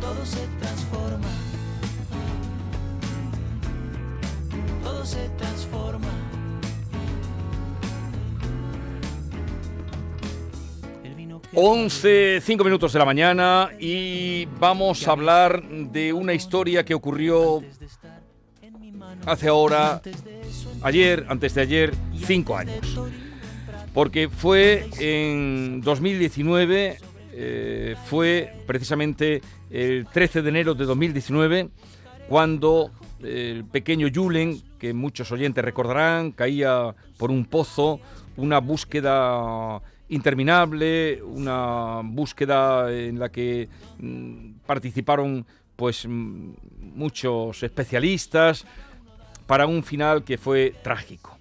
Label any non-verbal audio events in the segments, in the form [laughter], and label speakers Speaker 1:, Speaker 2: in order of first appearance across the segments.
Speaker 1: todo se transforma. Todo se transforma.
Speaker 2: 11, 5 minutos de la mañana y vamos a hablar de una historia que ocurrió hace ahora, ayer, antes de ayer, 5 años. Porque fue en 2019 eh, fue precisamente el 13 de enero de 2019 cuando el pequeño Julen, que muchos oyentes recordarán, caía por un pozo, una búsqueda interminable, una búsqueda en la que mm, participaron pues mm, muchos especialistas para un final que fue trágico.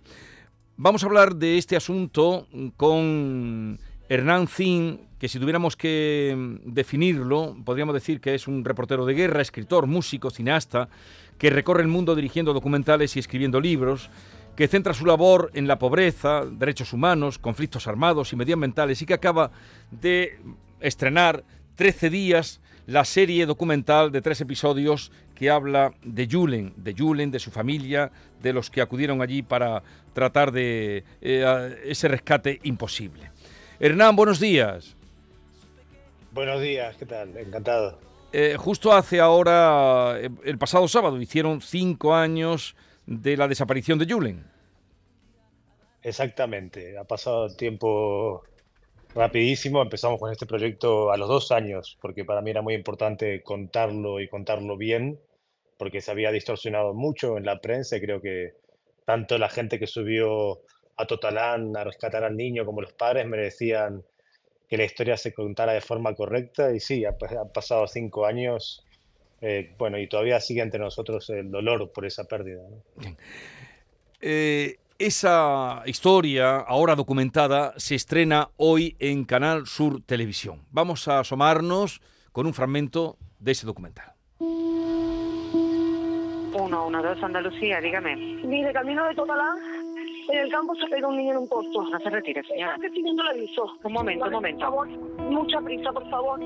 Speaker 2: Vamos a hablar de este asunto con Hernán Zin, que si tuviéramos que mm, definirlo, podríamos decir que es un reportero de guerra, escritor, músico, cineasta, que recorre el mundo dirigiendo documentales y escribiendo libros, que centra su labor en la pobreza, derechos humanos, conflictos armados y medioambientales y que acaba de estrenar 13 días la serie documental de tres episodios que habla de Julen, de Julen, de su familia, de los que acudieron allí para tratar de eh, ese rescate imposible. Hernán, buenos días.
Speaker 3: Buenos días, ¿qué tal? Encantado.
Speaker 2: Eh, justo hace ahora, eh, el pasado sábado, hicieron cinco años de la desaparición de Julen.
Speaker 3: Exactamente, ha pasado tiempo rapidísimo. Empezamos con este proyecto a los dos años, porque para mí era muy importante contarlo y contarlo bien, porque se había distorsionado mucho en la prensa y creo que tanto la gente que subió a Totalán a rescatar al niño como los padres merecían que la historia se contara de forma correcta y sí, ha, pasado cinco años, eh, bueno, y todavía sigue entre nosotros el dolor por esa pérdida.
Speaker 2: Eh, esa historia, ahora documentada, se estrena hoy en Canal Sur Televisión. Vamos a asomarnos con un fragmento de ese documental.
Speaker 4: Uno, uno, dos, Andalucía, dígame.
Speaker 5: Mire, camino de Totalán en el campo se pega un niño en un posto.
Speaker 4: No se retire, señora.
Speaker 5: Estoy pidiendo el aviso.
Speaker 4: Un momento, un momento.
Speaker 5: Por favor, mucha prisa, por favor.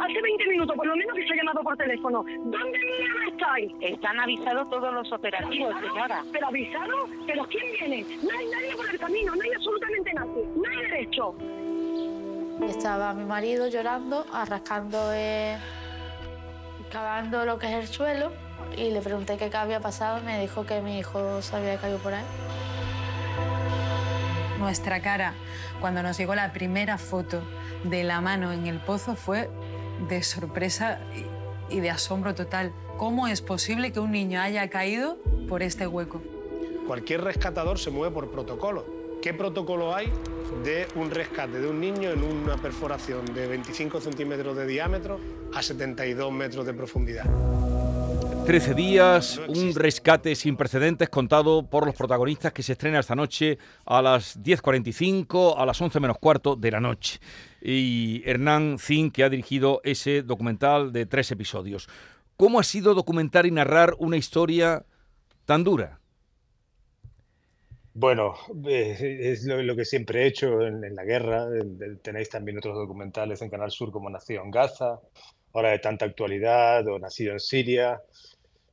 Speaker 5: Hace 20 minutos, por lo menos, que se ha llamado por teléfono. ¿Dónde mierda estáis?
Speaker 4: Están avisados todos los operativos, señora.
Speaker 5: ¿Pero avisados? ¿Pero quién viene? No hay nadie por el camino, no hay absolutamente nadie. No hay derecho.
Speaker 6: Estaba mi marido llorando, arrascando, eh, cavando lo que es el suelo y le pregunté qué había pasado me dijo que mi hijo se había caído por ahí.
Speaker 7: Nuestra cara, cuando nos llegó la primera foto de la mano en el pozo, fue de sorpresa y de asombro total. ¿Cómo es posible que un niño haya caído por este hueco?
Speaker 8: Cualquier rescatador se mueve por protocolo. ¿Qué protocolo hay de un rescate de un niño en una perforación de 25 centímetros de diámetro a 72 metros de profundidad?
Speaker 2: 13 días, un rescate sin precedentes contado por los protagonistas que se estrena esta noche a las 10.45, a las 11 menos cuarto de la noche. Y Hernán Zin, que ha dirigido ese documental de tres episodios. ¿Cómo ha sido documentar y narrar una historia tan dura?
Speaker 3: Bueno, es lo, que siempre he hecho en, la guerra. Tenéis también otros documentales en Canal Sur como Nacido en Gaza, ahora de tanta actualidad, o Nacido en Siria.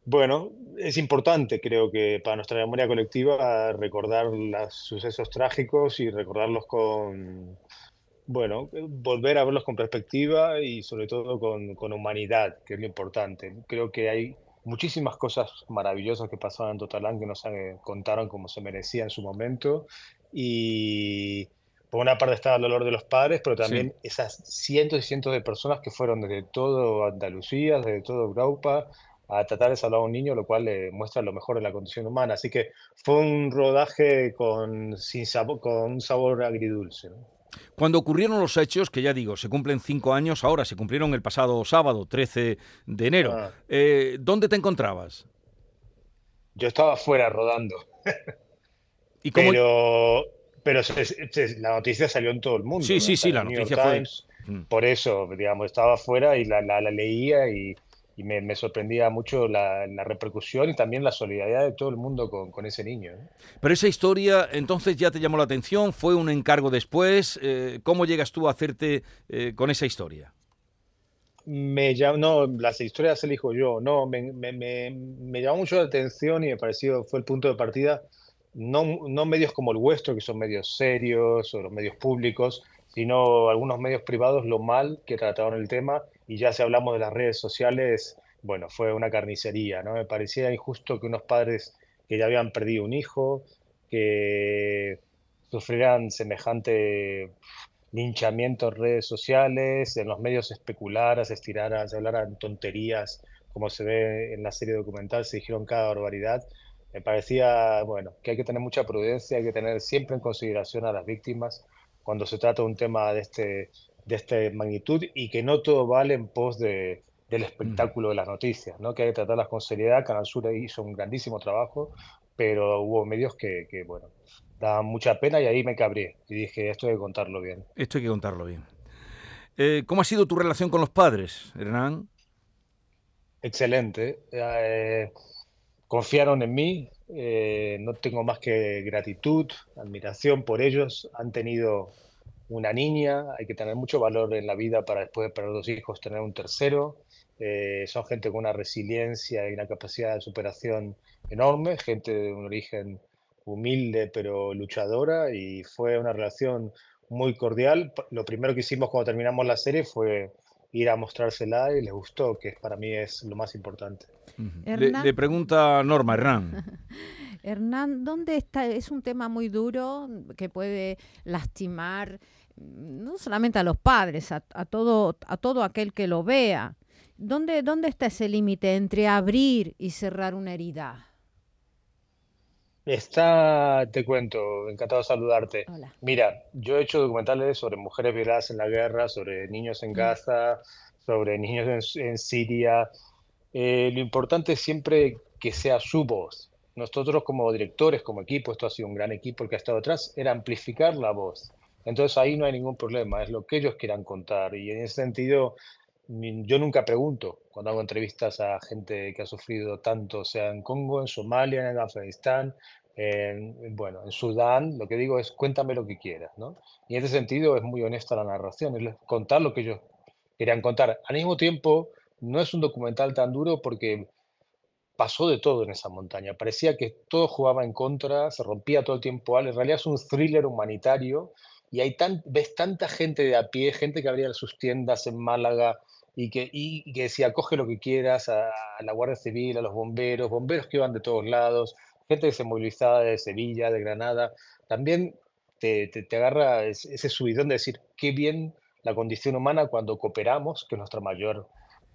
Speaker 3: Bueno, es importante, creo que para nuestra memoria colectiva, recordar los sucesos trágicos y recordarlos con, bueno, volver a verlos con perspectiva y sobre todo con, con humanidad, que es lo importante. Creo que hay muchísimas cosas maravillosas que pasaban en Totalán que nos eh, contaron como se merecía en su momento. Y por una parte estaba el dolor de los padres, pero también esas cientos y cientos de personas que fueron desde todo Andalucía, desde toda Europa, a tratar de salvar a un niño, lo cual le muestra lo mejor de la condición humana. Así que fue un rodaje con, sin sabor, con un sabor agridulce. ¿no?
Speaker 2: Cuando ocurrieron los hechos, que ya digo, se cumplen cinco años, ahora se cumplieron el pasado sábado, 13 de enero,
Speaker 3: Ah.
Speaker 2: eh, ¿dónde te encontrabas?
Speaker 3: Yo estaba fuera rodando, [laughs]
Speaker 2: ¿Y cómo-
Speaker 3: pero, pero se- se- la noticia salió en todo el mundo.
Speaker 2: Sí,
Speaker 3: ¿no?
Speaker 2: sí, sí, la noticia fue-
Speaker 3: Times.
Speaker 2: Mm.
Speaker 3: Por eso, digamos, estaba fuera y la, la- la leía y, y me, me sorprendía mucho la, la repercusión y también la solidaridad de todo el mundo con, con ese niño. ¿no?
Speaker 2: Pero esa historia entonces ya te llamó la atención, fue un encargo después, eh, ¿cómo llegas tú a hacerte eh, con esa historia?
Speaker 3: Me llamó, no, las historias las elijo yo, no, me, me, me, me llamó mucho la atención y me pareció, fue el punto de partida, no, no medios como el vuestro, que son medios serios, o los medios públicos, sino algunos medios privados, lo mal que trataron el tema, y ya si hablamos de las redes sociales, bueno, fue una carnicería, ¿no? Me parecía injusto que unos padres que ya habían perdido un hijo, que sufrieran semejante linchamiento en redes sociales, en los medios se especulara, se estirara, se hablaran tonterías, como se ve en la serie documental, se dijeron cada barbaridad. Me parecía, bueno, que hay que tener mucha prudencia, hay que tener siempre en consideración a las víctimas cuando se trata de un tema de este, de esta magnitud y que no todo vale en pos de, del espectáculo de las noticias, ¿no? Que hay que tratarlas con seriedad. Canal Sur hizo un grandísimo trabajo, pero hubo medios que, que bueno, daban mucha pena y ahí me cabré y dije, esto hay que contarlo bien.
Speaker 2: Esto hay que contarlo bien. Eh, ¿Cómo ha sido tu relación con los padres, Hernán?
Speaker 3: Excelente. Eh, confiaron en mí, eh, no tengo más que gratitud, admiración por ellos. Han tenido una niña, hay que tener mucho valor en la vida para después de perder dos hijos tener un tercero. Eh, son gente con una resiliencia y una capacidad de superación enorme, gente de un origen humilde pero luchadora y fue una relación muy cordial. Lo primero que hicimos cuando terminamos la serie fue ir a mostrársela y les gustó, que para mí es lo más importante.
Speaker 2: Le,
Speaker 9: Hernán.
Speaker 2: le pregunta Norma, Hernán. [laughs]
Speaker 9: Hernán, ¿dónde está? Es un tema muy duro que puede lastimar mm, no solamente a los padres, a, a todo, a todo aquel que lo vea. ¿Dónde, dónde está ese límite entre abrir y cerrar una herida?
Speaker 3: Está, te cuento, encantado de saludarte.
Speaker 9: Hola.
Speaker 3: Mira, yo he hecho documentales sobre mujeres violadas en la guerra, sobre niños en Gaza, sobre niños en, en Siria. Eh, lo importante es siempre que sea su voz. Nosotros como directores, como equipo, esto ha sido un gran equipo el que ha estado atrás, era amplificar la voz. Entonces ahí no hay ningún problema, es lo que ellos quieran contar. Y en ese sentido, yo nunca pregunto cuando hago entrevistas a gente que ha sufrido tanto, sea en Congo, en Somalia, en Afganistán, en, bueno, en Sudán, lo que digo es cuéntame lo que quieras, ¿no? Y en ese sentido es muy honesta la narración, es contar lo que ellos querían contar. Al mismo tiempo, no es un documental tan duro porque pasó de todo en esa montaña. Parecía que todo jugaba en contra, se rompía todo el tiempo. En realidad es un thriller humanitario y hay tan, ves tanta gente de a pie, gente que abría sus tiendas en Málaga y que, y, y que decía, coge lo que quieras a, a, la Guardia Civil, a los bomberos, bomberos que iban de todos lados, gente que se movilizaba de Sevilla, de Granada. También te, te, te agarra ese subidón de decir, qué bien la condición humana cuando cooperamos, que es nuestra mayor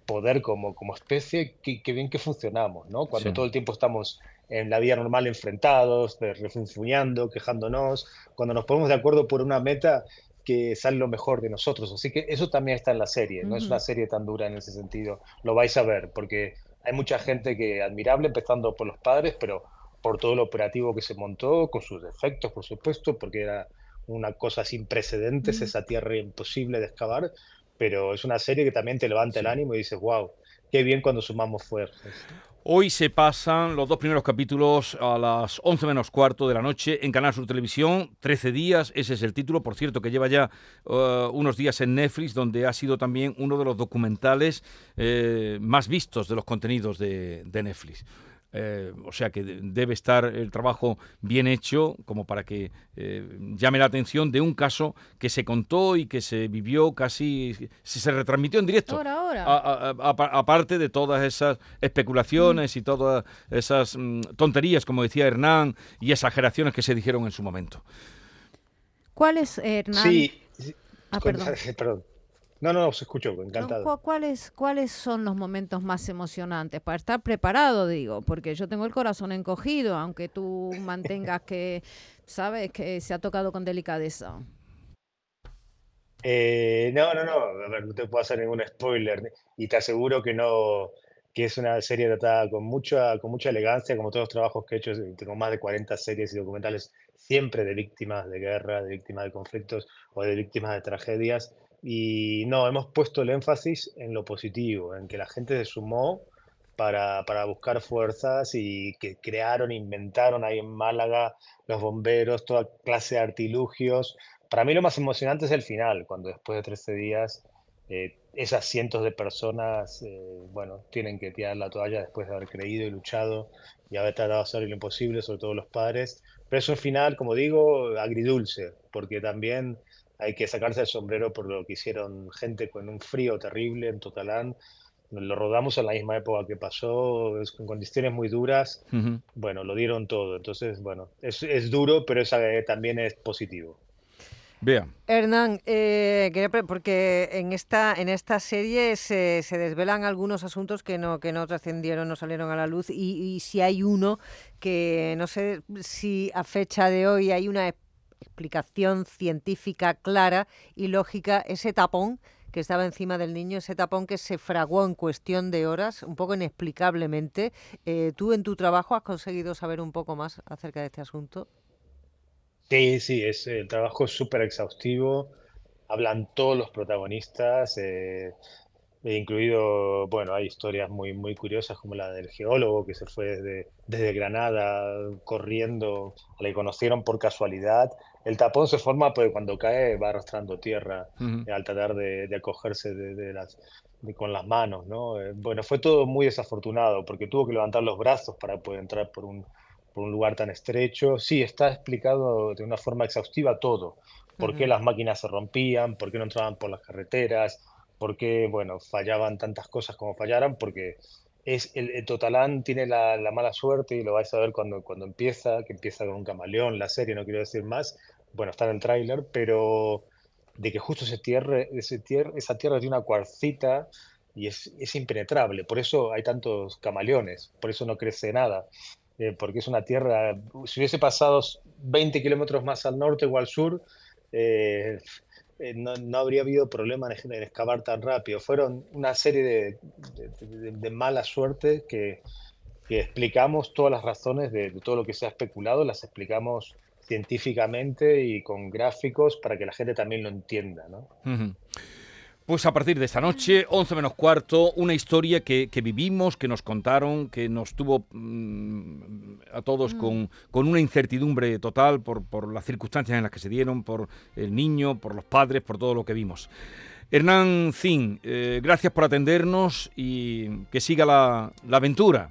Speaker 3: poder como, como especie, qué, qué bien que funcionamos, ¿no? Cuando
Speaker 2: Sí.
Speaker 3: todo el tiempo estamos en la vida normal enfrentados, refunfuñando, quejándonos, cuando nos ponemos de acuerdo por una meta que sale lo mejor de nosotros. Así que eso también está en la serie, no es
Speaker 9: Ujú.
Speaker 3: una serie tan dura en ese sentido. Lo vais a ver, porque hay mucha gente que admirable, empezando por los padres, pero por todo lo operativo que se montó, con sus defectos, por supuesto, porque era una cosa sin precedentes,
Speaker 9: Mm.
Speaker 3: esa tierra imposible de excavar, pero es una serie que también te levanta el ánimo y dices, wow, qué bien cuando sumamos fuerzas.
Speaker 2: Hoy se pasan los dos primeros capítulos a las 11 menos cuarto de la noche en Canal Sur Televisión. 13 días, ese es el título, por cierto, que lleva ya eh, unos días en Netflix, donde ha sido también uno de los documentales eh, más vistos de los contenidos de, de Netflix. Eh, o sea que de- debe estar el trabajo bien hecho como para que eh, llame la atención de un caso que se contó y que se vivió casi, se, se retransmitió en directo.
Speaker 9: Ahora, ahora.
Speaker 2: Aparte de todas esas especulaciones y todas esas mm, tonterías, como decía Hernán, y exageraciones que se dijeron en su momento.
Speaker 9: ¿Cuál es, Hernán?
Speaker 3: Sí,
Speaker 9: Ah,
Speaker 3: con-
Speaker 9: perdón. [laughs]
Speaker 3: No, no, os escucho,
Speaker 9: No,
Speaker 3: encantado.
Speaker 9: ¿cu- ¿cuáles, ¿Cuáles son los momentos más emocionantes? Para estar preparado, digo, porque yo tengo el corazón encogido, aunque tú mantengas que, [laughs] sabes, que se ha tocado con delicadeza.
Speaker 3: Eh, no, no, no, a ver, no te puedo hacer ningún spoiler y te aseguro que no, que es una serie tratada con mucha, con mucha elegancia, como todos los trabajos que he hecho, tengo más de 40 series y documentales siempre de víctimas de guerra, de víctimas de conflictos o de víctimas de tragedias. Y no, hemos puesto el énfasis en lo positivo, en que la gente se sumó para, para buscar fuerzas y que crearon, inventaron ahí en Málaga los bomberos, toda clase de artilugios. Para mí lo más emocionante es el final, cuando después de 13 días eh, esas cientos de personas, eh, bueno, tienen que tirar la toalla después de haber creído y luchado y haber tratado de hacer lo imposible, sobre todo los padres. Pero es un final, como digo, agridulce, porque también hay que sacarse el sombrero por lo que hicieron gente con un frío terrible en Totalán. Lo rodamos en la misma época que pasó, es con condiciones muy duras.
Speaker 2: Ujú.
Speaker 3: Bueno, lo dieron todo. Entonces, bueno, es, es duro, pero es, eh, también es positivo.
Speaker 2: Vea.
Speaker 10: Hernán, eh, porque en esta, en esta serie se, se desvelan algunos asuntos que no, que no trascendieron, no salieron a la luz, y, y si hay uno que no sé si a fecha de hoy hay una explicación científica clara y lógica, ese tapón que estaba encima del niño, ese tapón que se fraguó en cuestión de horas, un poco inexplicablemente. Eh, ¿Tú en tu trabajo has conseguido saber un poco más acerca de este asunto?
Speaker 3: Sí, sí, es, el trabajo es súper exhaustivo. Hablan todos los protagonistas, eh, incluido, bueno, hay historias muy, muy curiosas como la del geólogo que se fue desde, desde Granada corriendo, que conocieron por casualidad. El tapón se forma porque cuando cae va arrastrando tierra
Speaker 2: Ujú.
Speaker 3: eh, al tratar de, de acogerse de, de las, de- con las manos, ¿no? Eh, bueno, fue todo muy desafortunado porque tuvo que levantar los brazos para poder entrar por un, por un lugar tan estrecho. Sí, está explicado de una forma exhaustiva todo. ¿Por qué
Speaker 10: Ujú.
Speaker 3: las máquinas se rompían? ¿Por qué no entraban por las carreteras? ¿Por qué, bueno, fallaban tantas cosas como fallaran? Porque es, el, el Totalán tiene la, la mala suerte y lo vais a ver cuando, cuando empieza, que empieza con un camaleón, la serie, no quiero decir más. Bueno, está en el tráiler, pero de que justo ese tierre, ese tier- esa tierra tiene una cuarcita y es, es impenetrable. Por eso hay tantos camaleones, por eso no crece nada. eh, porque es una tierra, si hubiese pasado 20 kilómetros más al norte o al sur, eh, eh, no, habría habido problema en, en excavar tan rápido. Fueron una serie de, de- de- mala suerte que, que explicamos todas las razones de, todo lo que se ha especulado, las explicamos científicamente y con gráficos para que la gente también lo entienda, ¿no?
Speaker 2: Pues a partir de esta noche, 11 menos cuarto, una historia que, que vivimos, que nos contaron, que nos tuvo mm, a todos con, con una incertidumbre total por, por las circunstancias en las que se dieron, por el niño, por los padres, por todo lo que vimos. Hernán Zin, eh, gracias por atendernos y que siga la, la aventura.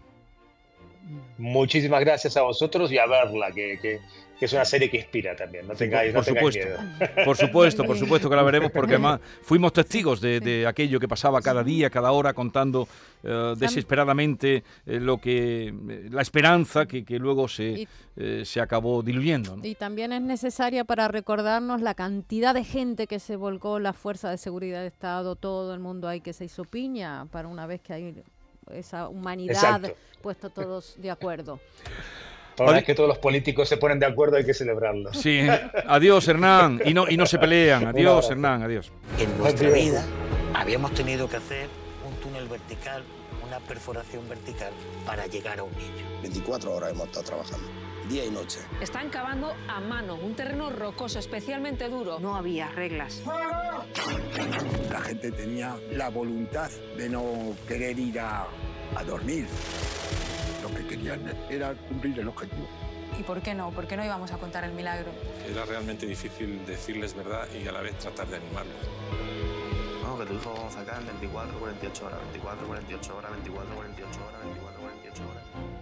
Speaker 3: Muchísimas gracias a vosotros y a verla, que, que- que es una serie que inspira también. No tengáis,
Speaker 2: por
Speaker 3: no tengáis
Speaker 2: supuesto.
Speaker 3: miedo. [laughs]
Speaker 2: Por supuesto, por supuesto que la veremos porque además fuimos testigos de, de aquello que pasaba cada día, cada hora, contando eh, desesperadamente eh, lo que eh, la esperanza que, que luego se,
Speaker 9: Y-
Speaker 2: eh, se acabó diluyendo. ¿no?
Speaker 9: Y también es necesaria para recordarnos la cantidad de gente que se volcó, la fuerza de seguridad de Estado, todo el mundo ahí que se hizo piña, para una vez que hay esa humanidad
Speaker 3: Exacto.
Speaker 9: puesto todos de acuerdo.
Speaker 3: Una vez que todos los políticos se ponen de acuerdo hay que celebrarlo.
Speaker 2: Sí, adiós Hernán, y no, y no se pelean, adiós. Hernán, adiós.
Speaker 11: En nuestra
Speaker 3: Adiós.
Speaker 11: vida habíamos tenido que hacer un túnel vertical, una perforación vertical para llegar a un niño.
Speaker 12: 24 horas hemos estado trabajando, día y noche.
Speaker 13: Están cavando a mano, un terreno rocoso, especialmente duro.
Speaker 4: No había reglas.
Speaker 14: La gente tenía la voluntad de no querer ir a, a dormir. Lo que querían era cumplir el objetivo.
Speaker 7: ¿Y por qué no? ¿Por qué no íbamos a contar el milagro?
Speaker 15: Era realmente difícil decirles verdad y a la vez tratar de animarlos.
Speaker 16: No, que tu hijo vamos a sacar en 24, 48 horas, 24, 48 horas, 24, 48 horas, 24, 48 horas.